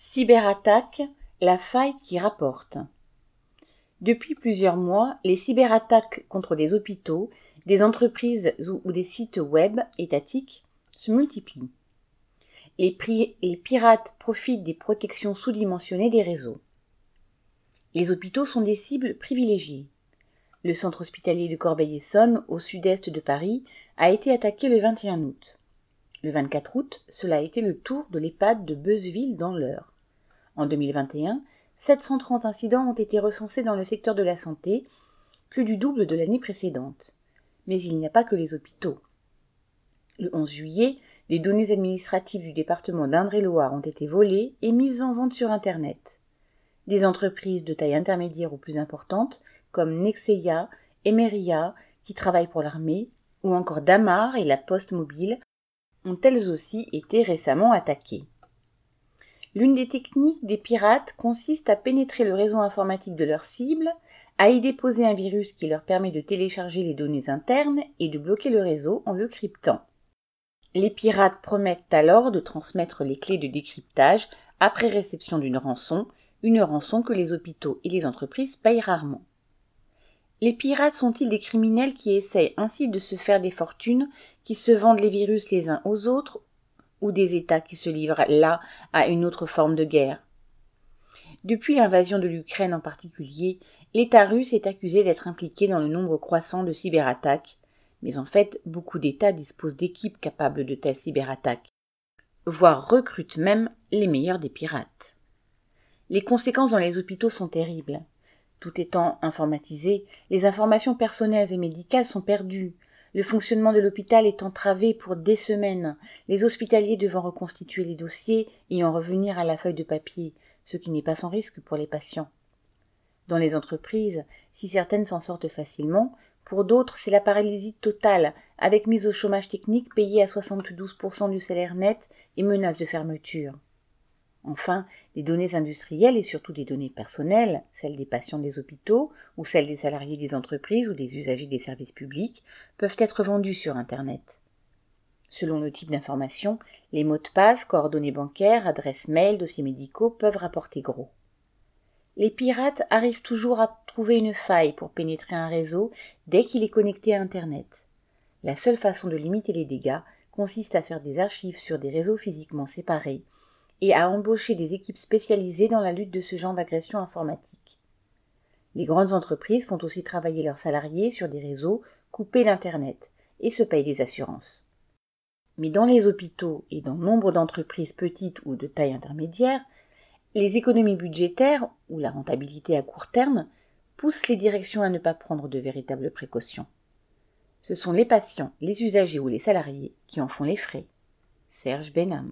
Cyberattaque, la faille qui rapporte. Depuis plusieurs mois, les cyberattaques contre des hôpitaux, des entreprises ou des sites web étatiques se multiplient. Les, les pirates profitent des protections sous-dimensionnées des réseaux. Les hôpitaux sont des cibles privilégiées. Le centre hospitalier de Corbeil-Essonne, au sud-est de Paris, a été attaqué le 21 août. Le 24 août, cela a été le tour de l'EHPAD de Beuzeville dans l'Eure. En 2021, 730 incidents ont été recensés dans le secteur de la santé, plus du double de l'année précédente. Mais il n'y a pas que les hôpitaux. Le 11 juillet, des données administratives du département d'Indre-et-Loire ont été volées et mises en vente sur Internet. Des entreprises de taille intermédiaire ou plus importante, comme Nexeya, Emeria, qui travaillent pour l'armée, ou encore Damar et la Poste Mobile, ont elles aussi été récemment attaquées. L'une des techniques des pirates consiste à pénétrer le réseau informatique de leur cible, à y déposer un virus qui leur permet de télécharger les données internes et de bloquer le réseau en le cryptant. Les pirates promettent alors de transmettre les clés de décryptage après réception d'une rançon, une rançon que les hôpitaux et les entreprises payent rarement. Les pirates sont-ils des criminels qui essayent ainsi de se faire des fortunes, qui se vendent les virus les uns aux autres, ou des États qui se livrent là à une autre forme de guerre? Depuis l'invasion de l'Ukraine en particulier, l'État russe est accusé d'être impliqué dans le nombre croissant de cyberattaques, mais en fait beaucoup d'États disposent d'équipes capables de telles cyberattaques, voire recrutent même les meilleurs des pirates. Les conséquences dans les hôpitaux sont terribles. Tout étant informatisé, les informations personnelles et médicales sont perdues. Le fonctionnement de l'hôpital est entravé pour des semaines, les hospitaliers devant reconstituer les dossiers et en revenir à la feuille de papier, ce qui n'est pas sans risque pour les patients. Dans les entreprises, si certaines s'en sortent facilement, pour d'autres c'est la paralysie totale, avec mise au chômage technique payé à 72% du salaire net et menace de fermeture. Enfin, des données industrielles et surtout des données personnelles, celles des patients des hôpitaux ou celles des salariés des entreprises ou des usagers des services publics, peuvent être vendues sur Internet. Selon le type d'information, les mots de passe, coordonnées bancaires, adresses mail, dossiers médicaux peuvent rapporter gros. Les pirates arrivent toujours à trouver une faille pour pénétrer un réseau dès qu'il est connecté à Internet. La seule façon de limiter les dégâts consiste à faire des archives sur des réseaux physiquement séparés et à embaucher des équipes spécialisées dans la lutte de ce genre d'agression informatique. Les grandes entreprises font aussi travailler leurs salariés sur des réseaux coupés d'Internet et se payent des assurances. Mais dans les hôpitaux et dans nombre d'entreprises petites ou de taille intermédiaire, les économies budgétaires ou la rentabilité à court terme poussent les directions à ne pas prendre de véritables précautions. Ce sont les patients, les usagers ou les salariés qui en font les frais. Serge Benham.